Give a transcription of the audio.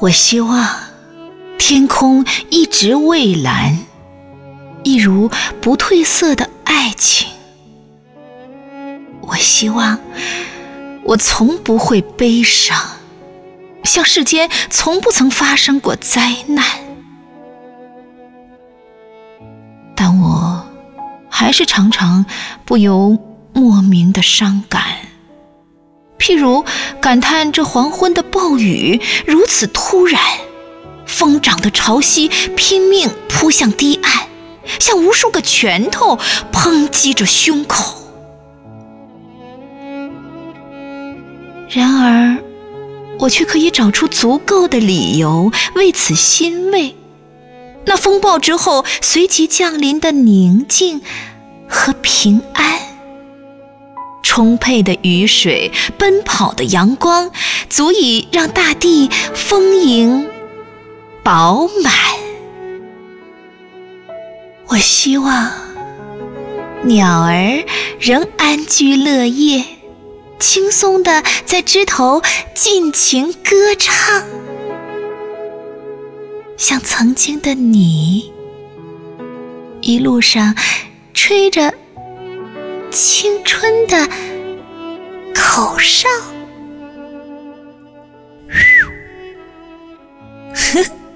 我希望天空一直蔚蓝，一如不褪色的爱情。我希望我从不会悲伤，像世间从不曾发生过灾难。但我还是常常不由莫名的伤感，譬如感叹这黄昏的暴雨如此突然，疯长的潮汐拼命扑向堤岸，像无数个拳头抨击着胸口。然而，我却可以找出足够的理由为此欣慰。那风暴之后随即降临的宁静和平安，充沛的雨水，奔跑的阳光，足以让大地丰盈饱满。我希望鸟儿仍安居乐业，轻松地在枝头尽情歌唱。像曾经的你，一路上吹着青春的口哨。